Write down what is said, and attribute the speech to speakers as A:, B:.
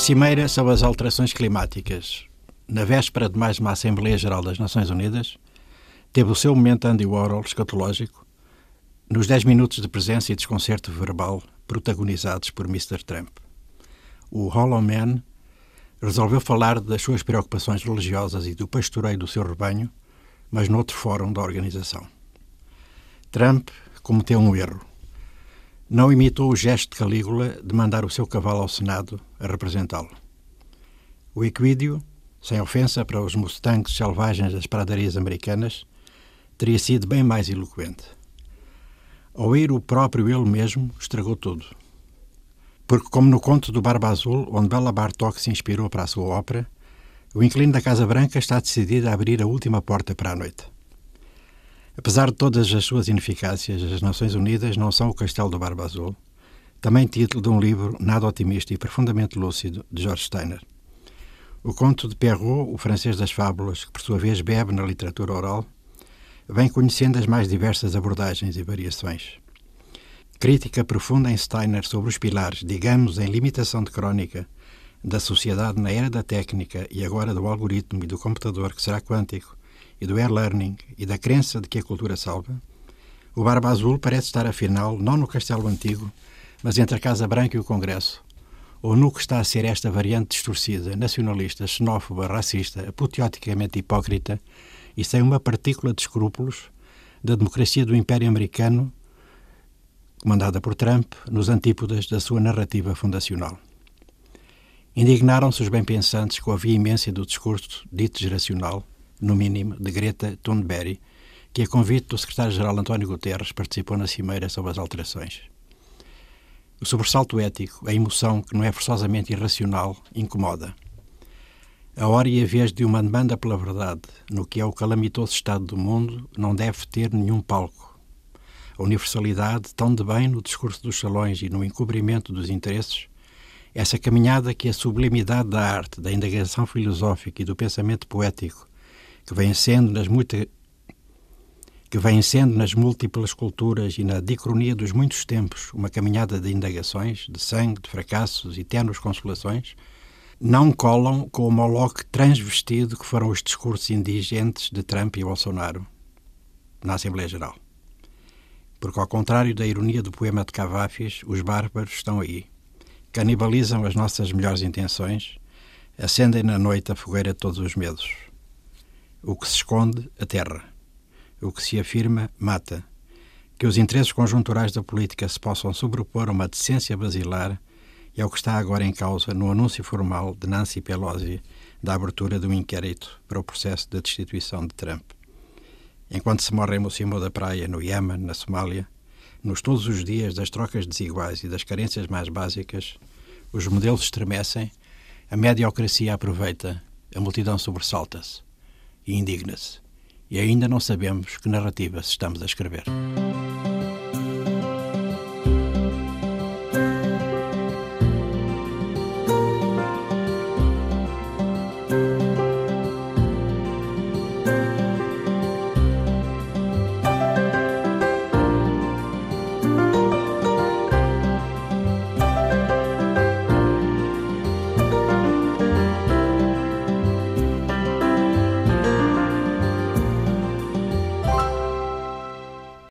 A: cimeira sobre as alterações climáticas, na véspera de mais uma Assembleia Geral das Nações Unidas, teve o seu momento Andy Warhol escatológico nos 10 minutos de presença e desconcerto verbal protagonizados por Mr. Trump. O Hollow Man resolveu falar das suas preocupações religiosas e do pastoreio do seu rebanho, mas noutro fórum da organização. Trump cometeu um erro. Não imitou o gesto de Calígula de mandar o seu cavalo ao Senado a representá-lo. O equídeo, sem ofensa para os mustangs selvagens das pradarias americanas, teria sido bem mais eloquente. Ao ir o próprio ele mesmo, estragou tudo. Porque, como no conto do Barba Azul, onde Bela Bartok se inspirou para a sua ópera, o inquilino da Casa Branca está decidido a abrir a última porta para a noite. Apesar de todas as suas ineficácias, as Nações Unidas não são o castelo do Barba Azul, também título de um livro nada otimista e profundamente lúcido de George Steiner. O conto de Perrault, o francês das fábulas, que por sua vez bebe na literatura oral, vem conhecendo as mais diversas abordagens e variações. Crítica profunda em Steiner sobre os pilares, digamos, em limitação de crónica, da sociedade na era da técnica e agora do algoritmo e do computador que será quântico, e do air learning e da crença de que a cultura salva, o Barba Azul parece estar, afinal, não no Castelo Antigo, mas entre a Casa Branca e o Congresso, ou no que está a ser esta variante distorcida, nacionalista, xenófoba, racista, apoteoticamente hipócrita e sem uma partícula de escrúpulos da democracia do Império Americano, comandada por Trump, nos antípodas da sua narrativa fundacional. Indignaram-se os bem-pensantes com a veemência do discurso dito geracional, no mínimo, de Greta Thunberg, que, a convite do secretário-geral António Guterres, participou na cimeira sobre as alterações. O sobressalto ético, a emoção, que não é forçosamente irracional, incomoda. A hora e a vez de uma demanda pela verdade, no que é o calamitoso estado do mundo, não deve ter nenhum palco. A universalidade, tão de bem no discurso dos salões e no encobrimento dos interesses, essa caminhada que a sublimidade da arte, da indagação filosófica e do pensamento poético, que vem sendo nas muitas que vem sendo nas múltiplas culturas e na dicronia dos muitos tempos uma caminhada de indagações, de sangue, de fracassos e tenues consolações, não colam com o moloque transvestido que foram os discursos indigentes de Trump e Bolsonaro na Assembleia Geral. Porque, ao contrário da ironia do poema de Cavafis, os bárbaros estão aí, canibalizam as nossas melhores intenções, acendem na noite a fogueira de todos os medos. O que se esconde, aterra. O que se afirma, mata. Que os interesses conjunturais da política se possam sobrepor a uma decência basilar é o que está agora em causa no anúncio formal de Nancy Pelosi da abertura de um inquérito para o processo de destituição de Trump. Enquanto se morre em Mocimo da Praia, no Iémen, na Somália, nos todos os dias das trocas desiguais e das carências mais básicas, os modelos estremecem, a mediocracia aproveita, a multidão sobressalta-se e indigna-se. E ainda não sabemos que narrativa estamos a escrever.